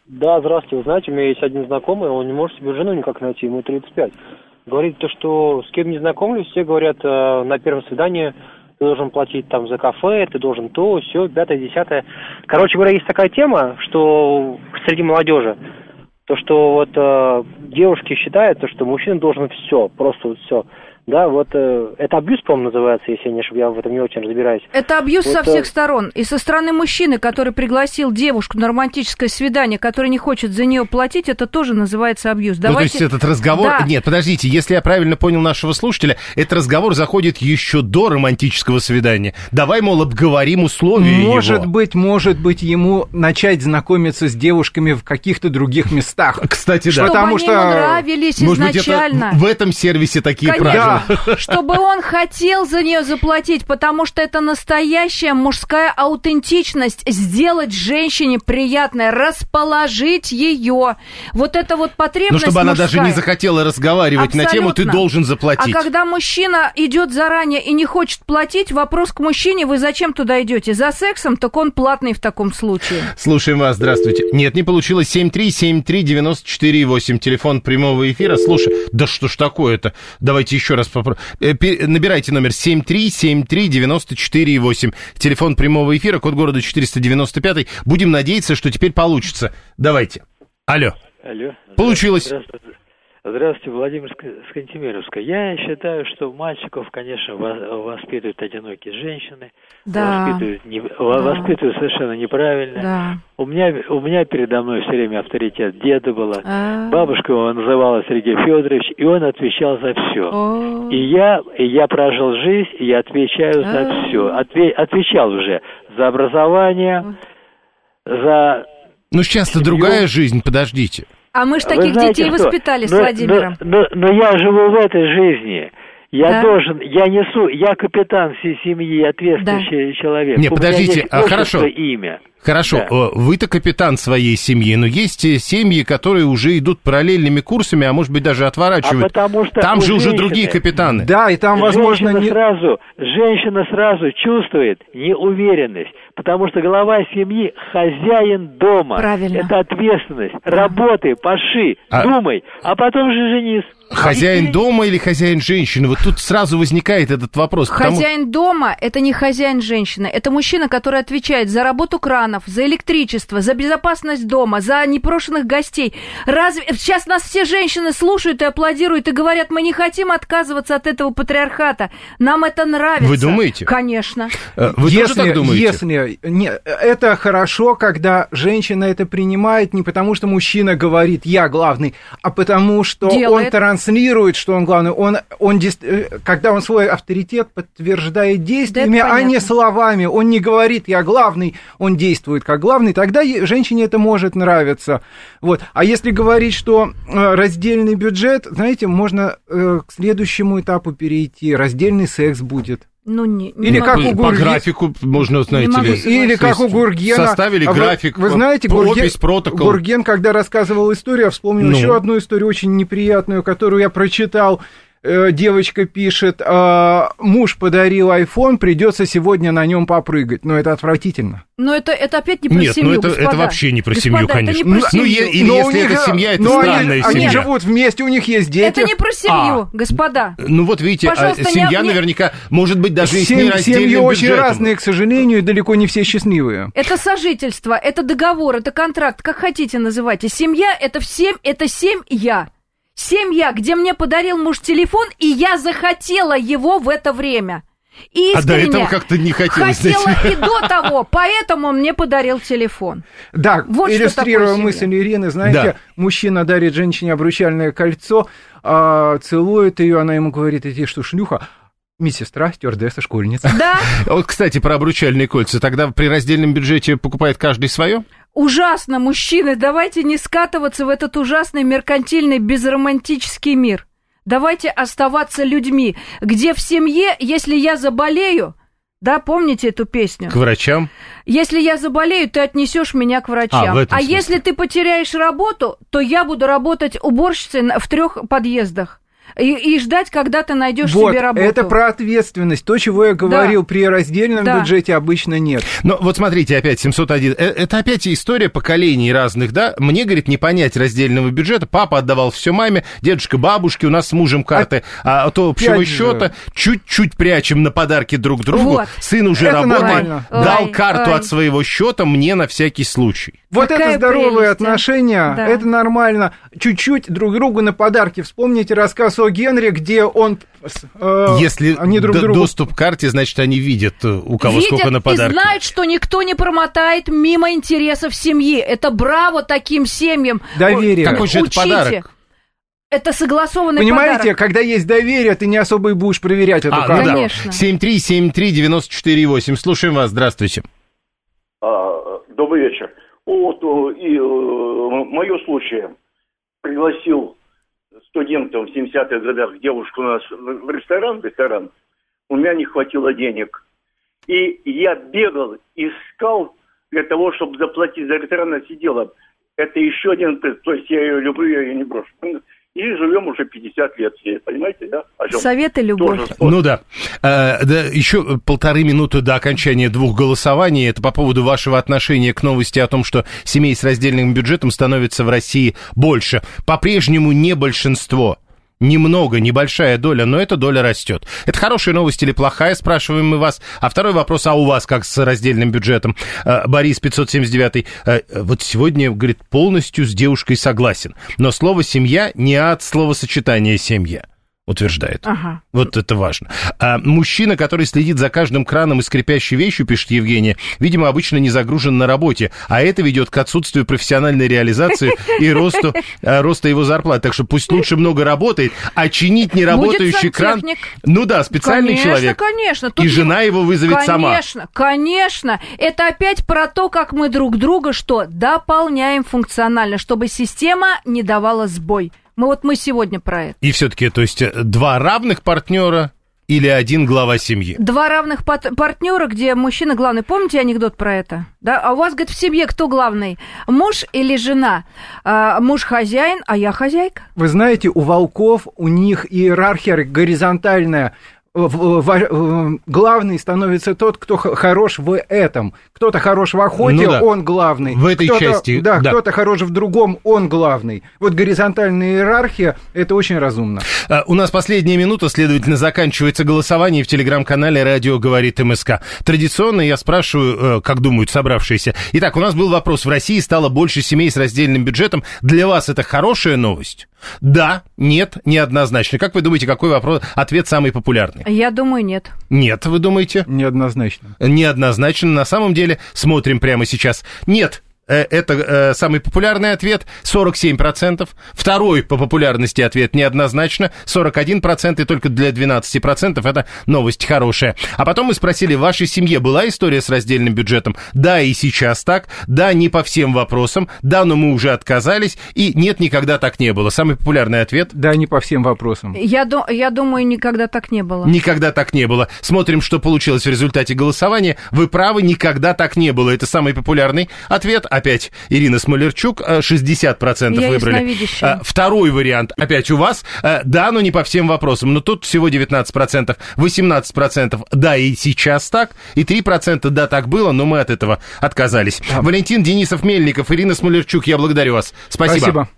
Да, здравствуйте. Вы знаете, у меня есть один знакомый, он не может себе жену никак найти, ему 35. Говорит то, что с кем не знакомлюсь, все говорят, э, на первом свидании ты должен платить там за кафе, ты должен то, все, пятое, десятое. Короче говоря, есть такая тема, что среди молодежи, то, что вот э, девушки считают, то, что мужчина должен все, просто вот все. Да, вот э, это абьюз, по-моему, называется, если я не ошибаюсь, я в этом не очень разбираюсь. Это абьюз Вот, со э, всех сторон. И со стороны мужчины, который пригласил девушку на романтическое свидание, который не хочет за нее платить, это тоже называется абьюз. Ну, то Давайте... есть этот разговор... Да. Нет, подождите, если я правильно понял нашего слушателя, этот разговор заходит еще до романтического свидания. Давай, мол, обговорим условия Может его. быть, может быть, ему начать знакомиться с девушками в каких-то других местах. Кстати, да. Чтобы Потому они что- ему нравились Может быть, это изначально. в этом сервисе такие Конечно. правила. Чтобы он хотел за нее заплатить, потому что это настоящая мужская аутентичность. Сделать женщине приятное, расположить ее. Вот это вот Ну, потребность чтобы она даже не мужская. захотела разговаривать на тему «ты Абсолютно. должен заплатить». А когда мужчина идет заранее и не хочет платить, вопрос к мужчине, вы зачем туда идете? За сексом, так он платный в таком случае. Слушаем вас, здравствуйте. Нет, не получилось. 7373948, телефон прямого эфира. Слушай, да что ж такое-то? Давайте еще раз попробуем. Набирайте номер 7373948, телефон прямого эфира, код города 495. Будем надеяться, что теперь получится. Давайте. Алло. Алло. Получилось. Здравствуйте. Здравствуйте, Владимир Ск- Скантемировская. Я считаю, что мальчиков, конечно, во- воспитывают одинокие женщины, Да. воспитывают, не- во- воспитывают совершенно неправильно. Да. У меня, у меня передо мной все время авторитет деда была. А. Бабушка его называла Сергей Федорович, и он отвечал за все. О. И я, и я прожил жизнь, и я отвечаю А. за все. отвечал уже за образование, за Ну, сейчас-то другая жизнь, подождите. А мы ж таких знаете детей что? воспитали с Но- Владимиром. Но, но- но я живу в этой жизни. Я Да. должен, я несу, я капитан всей семьи, ответственный человек. Не, подождите, а, хорошо. имя. Хорошо, Да. э, вы-то капитан своей семьи, но есть э, семьи, которые уже идут параллельными курсами, а может быть даже отворачивают. А потому что Там у же уже женщины- другие капитаны. Да, и там, возможно, женщина не... сразу, женщина сразу чувствует неуверенность, потому что глава семьи хозяин дома. Правильно. Это ответственность. Работай, паши, А- думай, а потом же женись. Хозяин дома или хозяин женщины? Вот тут сразу возникает этот вопрос. потому- Хозяин дома – это не хозяин женщины, это мужчина, который отвечает за работу кранов, за электричество, за безопасность дома, за непрошенных гостей. Разве сейчас нас все женщины слушают и аплодируют и говорят, мы не хотим отказываться от этого патриархата, нам это нравится. Вы думаете? Конечно. Э, Вы если, тоже так думаете? Если, не, это хорошо, когда женщина это принимает не потому, что мужчина говорит «я главный», а потому, что Делает. он транслирует, что он главный. Он, он, э, когда он свой авторитет подтверждает действиями, это а не словами. Он не говорит «я главный», он действует как главный. Тогда женщине это может нравиться. Вот. А если говорить, что э, раздельный бюджет, знаете, можно э, к следующему этапу перейти. Раздельный секс будет. Ну, не, не Или как могу. у По Гурги- графику можно, знаете могу ли. Или как у Гургена. Составили А вы- график, Вы, знаете, п- Гурген, опись, протокол. Гурген, когда рассказывал историю, я вспомнил Ну. еще одну историю очень неприятную, которую я прочитал. Э, Девочка пишет, «А, муж подарил iPhone, придется сегодня на нем попрыгать. Но это отвратительно. Но это, это опять не про Нет, семью, ну это, это господа. вообще не про Господа, семью, это конечно. не про Ну, семью. е- или Но у если них- это семья, это но они- странная они, семья. живут вместе, у них есть дети. Это не про семью, А. господа. Ну вот видите, а Пожалуйста, семья не- наверняка может быть даже и с нераздельным семьи очень бюджетом. разные, к сожалению, и далеко не все счастливые. Это сожительство, это договор, это контракт, как хотите называйте. Семья это всем, это семь я. Семья, где мне подарил муж телефон, и я захотела его в это время. Искренне А до этого как-то не хотелось. хотела и до того, поэтому он мне подарил телефон. Да, Вот иллюстрируя мысль семья. Ирины, знаете, Да. мужчина дарит женщине обручальное кольцо, а, целует ее, она ему говорит, иди что, шлюха? Медсестра, стюардесса, школьница. Да, Вот, кстати, про обручальные кольца. Тогда при раздельном бюджете покупает каждый свое? Ужасно, мужчины, давайте не скатываться в этот ужасный меркантильный безромантический мир. Давайте оставаться людьми, где в семье, если я заболею, да, помните эту песню? К врачам? Если я заболею, ты отнесешь меня к врачам. А, смысле. если ты потеряешь работу, то я буду работать уборщицей в трех подъездах. И, и ждать, когда ты найдешь Вот, себе работу. это про ответственность. То, чего я говорил, при раздельном Да. бюджете обычно нет. Но вот смотрите, опять 701. Э, Это опять история поколений разных, да? Мне, говорит, не понять раздельного бюджета. Папа отдавал все маме, дедушка, бабушке, у нас с мужем карты, а, от общего счета чуть-чуть прячем на подарки друг другу. Вот. Сын уже Это работает, нормально. дал Ой, карту ой. от своего счета мне на всякий случай. Вот Какая это здоровые прелесть, а. отношения, Да. это нормально. Чуть-чуть друг другу на подарки. Вспомните рассказ о Генри, где он... э, Если они друг д- другу... доступ к карте, значит, они видят, э, у кого Видят сколько на и подарки. знают, что никто не промотает мимо интересов семьи. Это браво таким семьям. Доверие. Какой же это подарок? Это согласованный Понимаете, подарок. когда есть доверие, ты не особо и будешь проверять эту А, ну карту. да. Конечно. 7373948. Слушаем вас, здравствуйте. А, добрый вечер. Вот э, и э, мое случае пригласил студентов в 70-х годах девушку у нас в ресторан, ресторан. У меня не хватило денег. И я бегал, искал для того, чтобы заплатить за ресторан, она сидела. Это еще один, то есть я ее люблю, я ее не брошу. И живем уже 50 лет, ней, понимаете, да? О чем? Совет и любовь. Тоже. Ну да. Э, да. Еще полторы минуты до окончания двух голосований. Это по поводу вашего отношения к новости о том, что семей с раздельным бюджетом становится в России больше. По-прежнему не большинство. Немного, небольшая доля, но эта доля растет. Это хорошая новость или плохая, спрашиваем мы вас. А второй вопрос, а у вас как с раздельным бюджетом? Э, Борис 579, э, вот сегодня, говорит, полностью с девушкой согласен. Но слово «семья» не от словосочетания «семья», утверждает. Ага. Вот это важно. А мужчина, который следит за каждым краном и скрипящей вещью, пишет Евгения, видимо, обычно не загружен на работе, а это ведет к отсутствию профессиональной реализации и росту, а, роста его зарплаты. Так что пусть лучше много работает, а чинить неработающий кран... Ну да, специальный конечно, человек. Конечно, Тут И жена его вызовет сама. Конечно, конечно. Это опять про то, как мы друг друга что? Дополняем функционально, чтобы система не давала сбой. Мы вот мы сегодня про это. И все-таки, то есть, два равных партнера или один глава семьи? Два равных пат- партнера, где мужчина главный. Помните анекдот про это? Да? А у вас, говорит, в семье кто главный? Муж или жена? А, муж хозяин, а я хозяйка. Вы знаете, у волков, у них иерархия горизонтальная. Главный становится тот, кто хорош в этом. Кто-то хорош в охоте, Ну да. он главный. В этой Кто-то- части, Да, да. кто-то хорош в другом, он главный. Вот горизонтальная иерархия, это очень разумно. А, У нас последняя минута, следовательно, заканчивается голосование в телеграм-канале «Радио говорит МСК». Традиционно я спрашиваю, э, как думают собравшиеся. Итак, у нас был вопрос. В России стало больше семей с раздельным бюджетом. Для вас это хорошая новость? Да, нет, неоднозначно. Как вы думаете, какой вопрос, ответ самый популярный? Я думаю, нет. Нет, вы думаете? Неоднозначно. Неоднозначно. На самом деле, смотрим прямо сейчас. Нет. Э, Это э, самый популярный ответ, 47%. Второй по популярности ответ неоднозначно, 41%, и только для 12% это новость хорошая. А потом мы спросили, в вашей семье была история с раздельным бюджетом? Да, и сейчас так. Да, не по всем вопросам. Да, но мы уже отказались. И нет, никогда так не было. Самый популярный ответ Да, не по всем вопросам. Я, ду- я думаю, никогда так не было. Никогда так не было. Смотрим, что получилось в результате голосования. Вы правы, никогда так не было. Это самый популярный ответ. Опять Ирина Смолерчук, э, 60% Я выбрали. Э, Второй вариант, опять у вас. Э, Да, но не по всем вопросам. Но тут всего 19%. 18% да, и сейчас так. И 3% да, так было, но мы от этого отказались. Валентин Денисов-Мельников, Ирина Смолерчук, я благодарю вас. Спасибо. Спасибо.